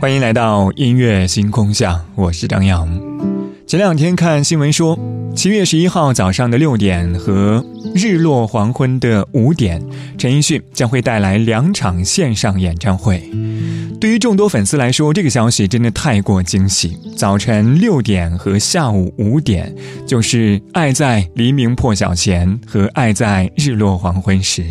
欢迎来到音乐星空下，我是张扬。前两天看新闻说，七月十一号早上的六点和日落黄昏的五点，陈奕迅将会带来两场线上演唱会。对于众多粉丝来说，这个消息真的太过惊喜。早晨六点和下午五点，就是《爱在黎明破晓前》和《爱在日落黄昏时》。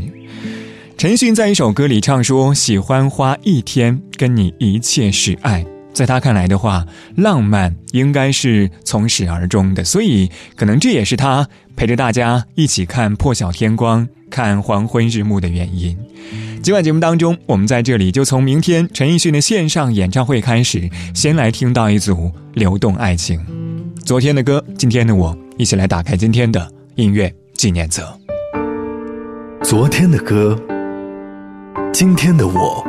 陈奕迅在一首歌里唱说：“喜欢花一天跟你，一切是爱。”在他看来的话，浪漫应该是从始而终的，所以可能这也是他陪着大家一起看破晓天光、看黄昏日暮的原因。今晚节目当中，我们在这里就从明天陈奕迅的线上演唱会开始，先来听到一组《流动爱情》。昨天的歌，今天的我，一起来打开今天的音乐纪念册。昨天的歌。今天的我，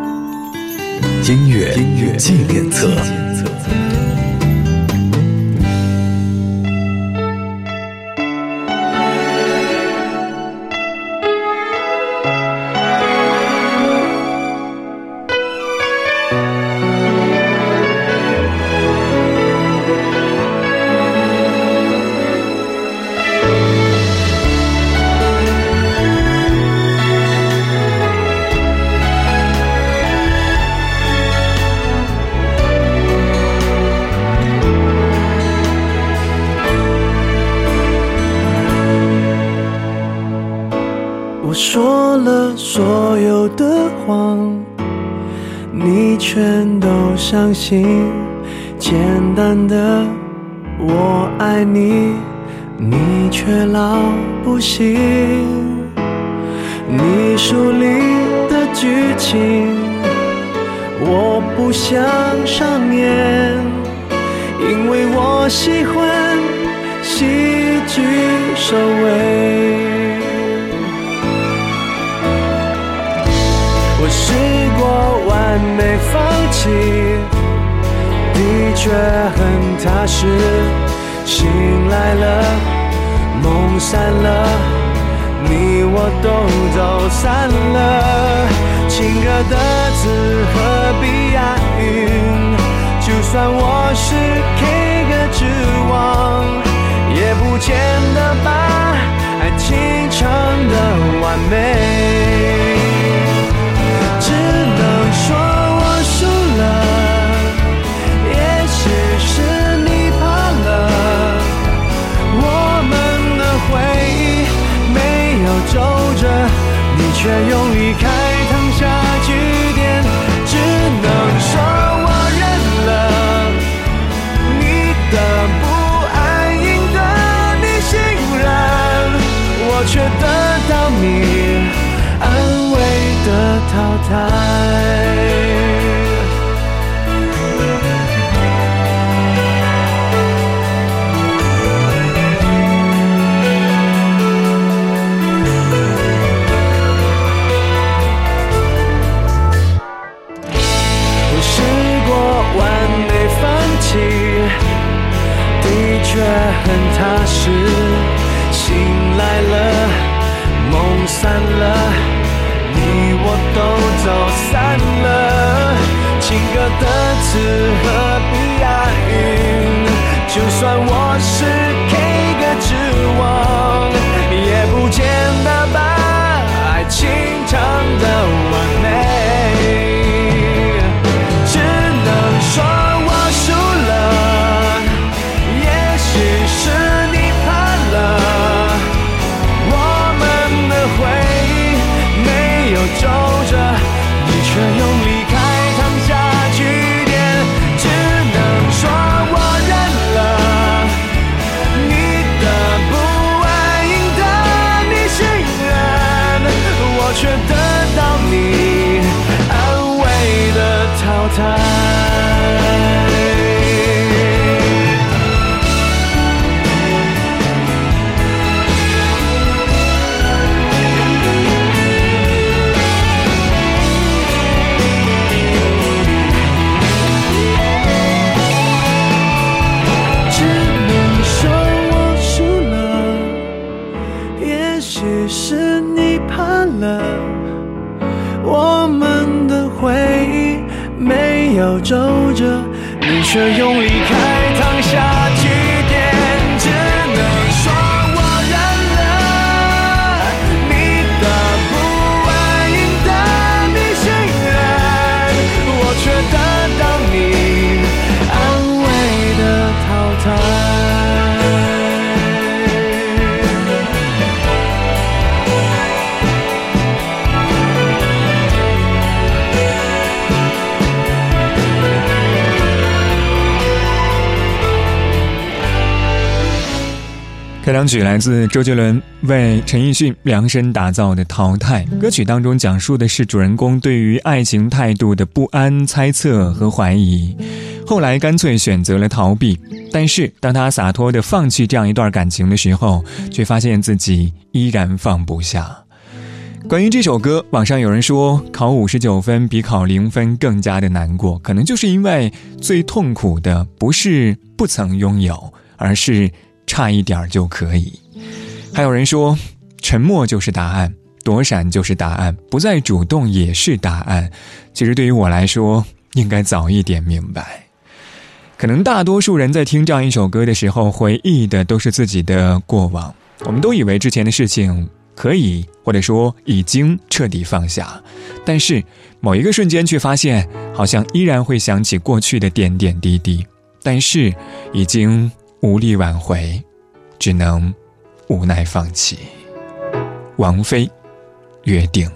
音乐纪念册。简单的我爱你，你却老不信。你书里的剧情，我不想上演，因为我喜欢喜剧收尾。我试过完美放弃。的确很踏实，醒来了，梦散了，你我都走散了。情歌的字何必押韵？就算我是 K 歌之王，也不见得把爱情唱得完美。却用离开烫下句点，只能说我认了。你的不安赢得你信任，我却得到你安慰的淘汰。却又要皱着，你却用离开烫下这两曲来自周杰伦为陈奕迅量身打造的《淘汰》歌曲当中，讲述的是主人公对于爱情态度的不安、猜测和怀疑，后来干脆选择了逃避。但是当他洒脱地放弃这样一段感情的时候，却发现自己依然放不下。关于这首歌，网上有人说考五十九分比考零分更加的难过，可能就是因为最痛苦的不是不曾拥有，而是差一点儿就可以。还有人说，沉默就是答案，躲闪就是答案，不再主动也是答案。其实对于我来说，应该早一点明白。可能大多数人在听这样一首歌的时候，回忆的都是自己的过往。我们都以为之前的事情可以，或者说已经彻底放下，但是某一个瞬间却发现，好像依然会想起过去的点点滴滴，但是已经无力挽回，只能无奈放弃。王菲，约定。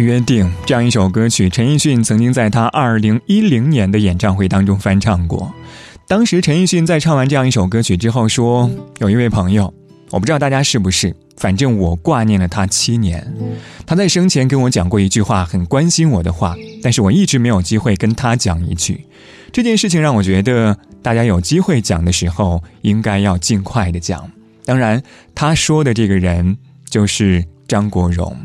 约定》这样一首歌曲，陈奕迅曾经在他二零一零年的演唱会当中翻唱过。当时陈奕迅在唱完这样一首歌曲之后说：“有一位朋友，我不知道大家是不是，反正我挂念了他七年。他在生前跟我讲过一句话，很关心我的话，但是我一直没有机会跟他讲一句。这件事情让我觉得，大家有机会讲的时候，应该要尽快的讲。当然，他说的这个人就是张国荣。”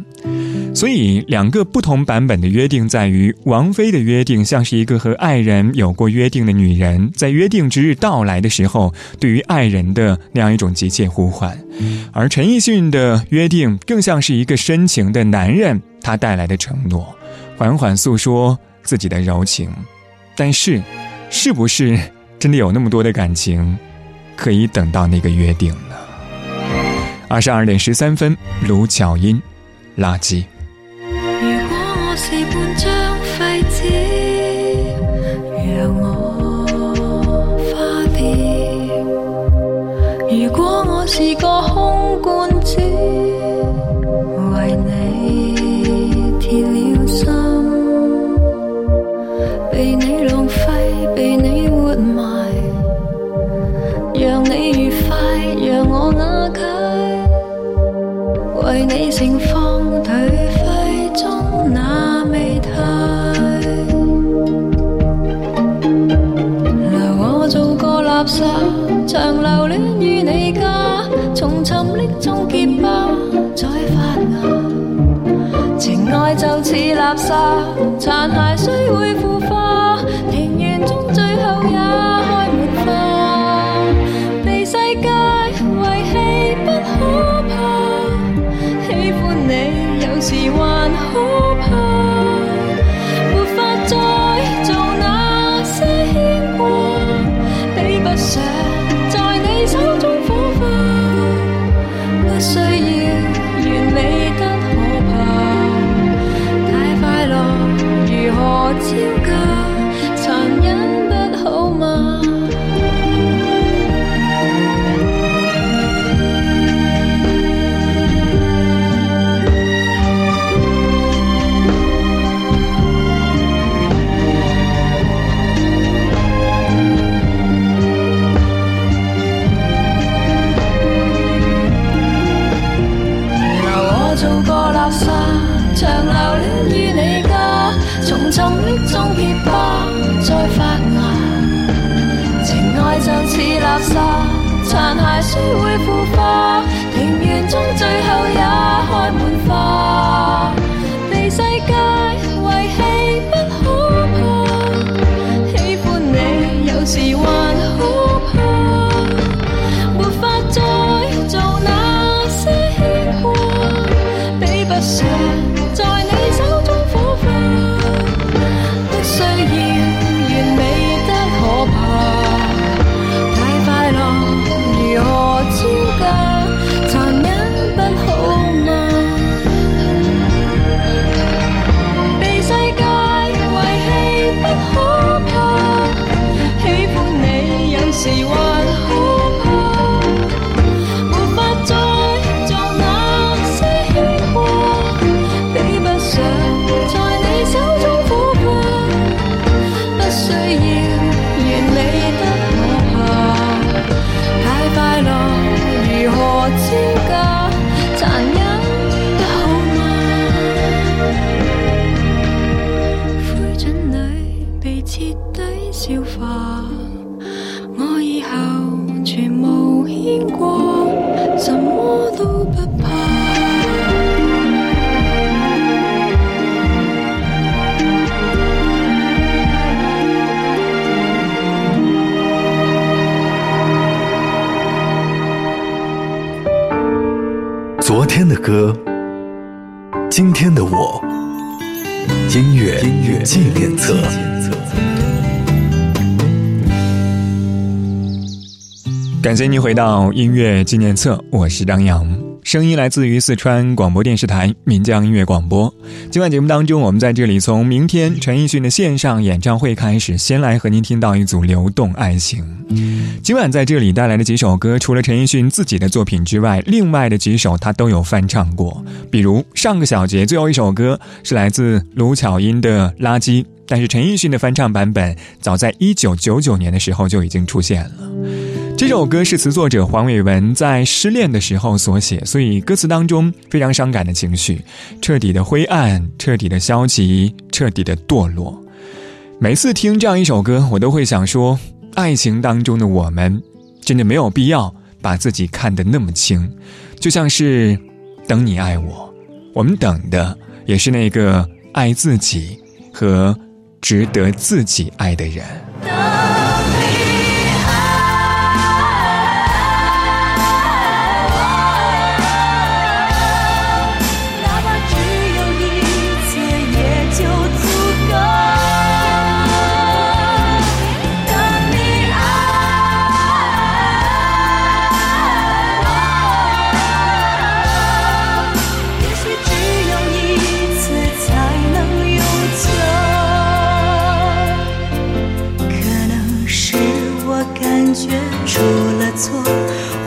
所以，两个不同版本的约定在于，王菲的约定像是一个和爱人有过约定的女人，在约定之日到来的时候，对于爱人的那样一种急切呼唤；而陈奕迅的约定更像是一个深情的男人，他带来的承诺，缓缓诉说自己的柔情。但是，是不是真的有那么多的感情，可以等到那个约定呢？二十二点十三分，卢巧音，垃圾。是半张废纸，让我花掉。如果我是个空罐子，长留恋于你家，从沉溺中结疤，再发芽。情爱就似垃圾，残骸虽会腐化，庭园中最后也开满花。被世界遗弃不可怕，喜欢你有时还可感谢您回到音乐纪念册，我是张扬。声音来自于四川广播电视台岷江音乐广播。今晚节目当中，我们在这里从明天陈奕迅的线上演唱会开始，先来和您听到一组《流动爱情》。今晚在这里带来的几首歌，除了陈奕迅自己的作品之外，另外的几首他都有翻唱过。比如上个小节最后一首歌是来自卢巧音的《垃圾》，但是陈奕迅的翻唱版本早在一九九九年的时候就已经出现了。这首歌是词作者黄伟文在失恋的时候所写，所以歌词当中非常伤感的情绪，彻底的灰暗，彻底的消极，彻底的堕落。每次听这样一首歌，我都会想说，爱情当中的我们，真的没有必要把自己看得那么轻，就像是等你爱我，我们等的也是那个爱自己和值得自己爱的人。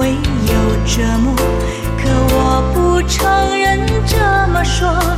会有折磨可我不承认这么说。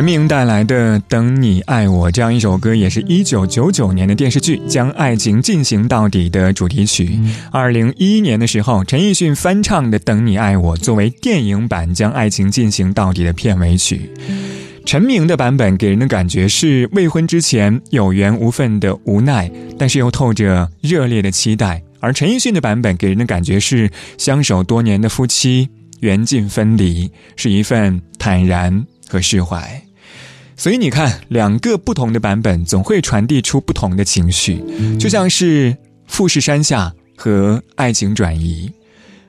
陈明带来的《等你爱我》这样一首歌，也是一九九九年的电视剧《将爱情进行到底》的主题曲。二零一一年的时候，陈奕迅翻唱的《等你爱我》作为电影版《将爱情进行到底》的片尾曲。陈明的版本给人的感觉是未婚之前有缘无分的无奈，但是又透着热烈的期待；而陈奕迅的版本给人的感觉是相守多年的夫妻缘尽分离，是一份坦然。和释怀，所以你看，两个不同的版本总会传递出不同的情绪，就像是富士山下和爱情转移。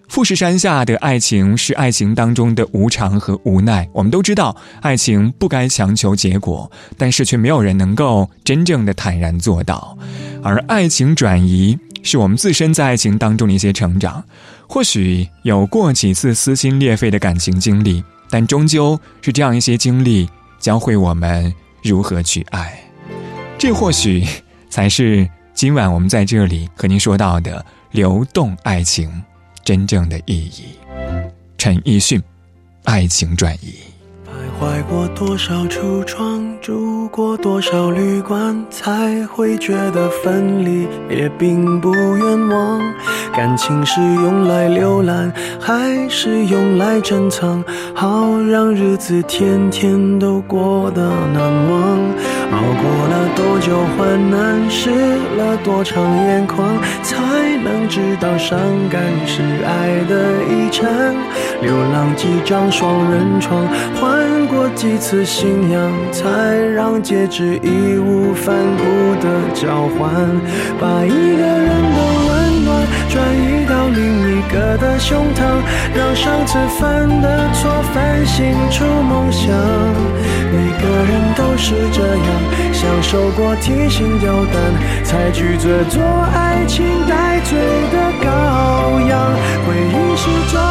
富士山下的爱情是爱情当中的无常和无奈。我们都知道，爱情不该强求结果，但是却没有人能够真正的坦然做到。而爱情转移，是我们自身在爱情当中的一些成长。或许有过几次撕心裂肺的感情经历，但终究是这样一些经历教会我们如何去爱。这或许才是今晚我们在这里和您说到的流动爱情。真正的意义，陈奕迅，爱情转移。坏过多少橱窗，住过多少旅馆，才会觉得分离也并不冤枉。感情是用来浏览，还是用来珍藏？好让日子天天都过得难忘。熬过了多久患难，湿了多长眼眶，才能知道伤感是爱的遗产。流浪几张双人床，换过几次信仰，才让戒指义无反顾的交换。把一个人的转移到另一个的胸膛，让上次犯的错反省出梦想。每个人都是这样。享受过提心吊胆，才拒绝做爱情带罪的羔羊。回忆是抓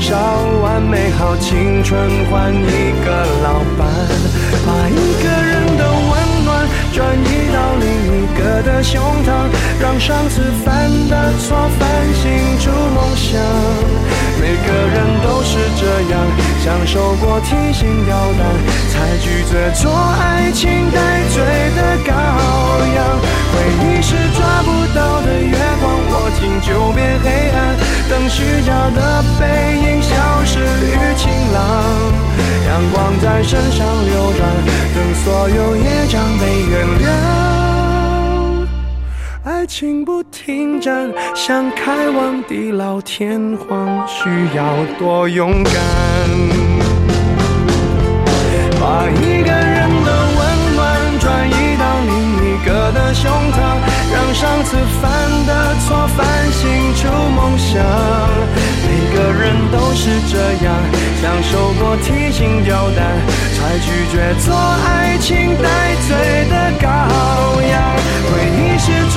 烧完美好青春换一个老伴，把一个人的温暖转移到另一个的胸膛，让上次犯的错反省出梦想。每个人都是这样，享受过提心吊胆，才拒绝做爱情带罪的羔在身上流转，等所有业障被原谅。爱情不停站，想开往地老天荒，需要多勇敢。把一个人的温暖转移到另一个的胸膛。让上次犯的错反省出梦想，个人都是这样，享受过提心吊胆，才拒绝做爱情带罪的羔羊。回忆是抓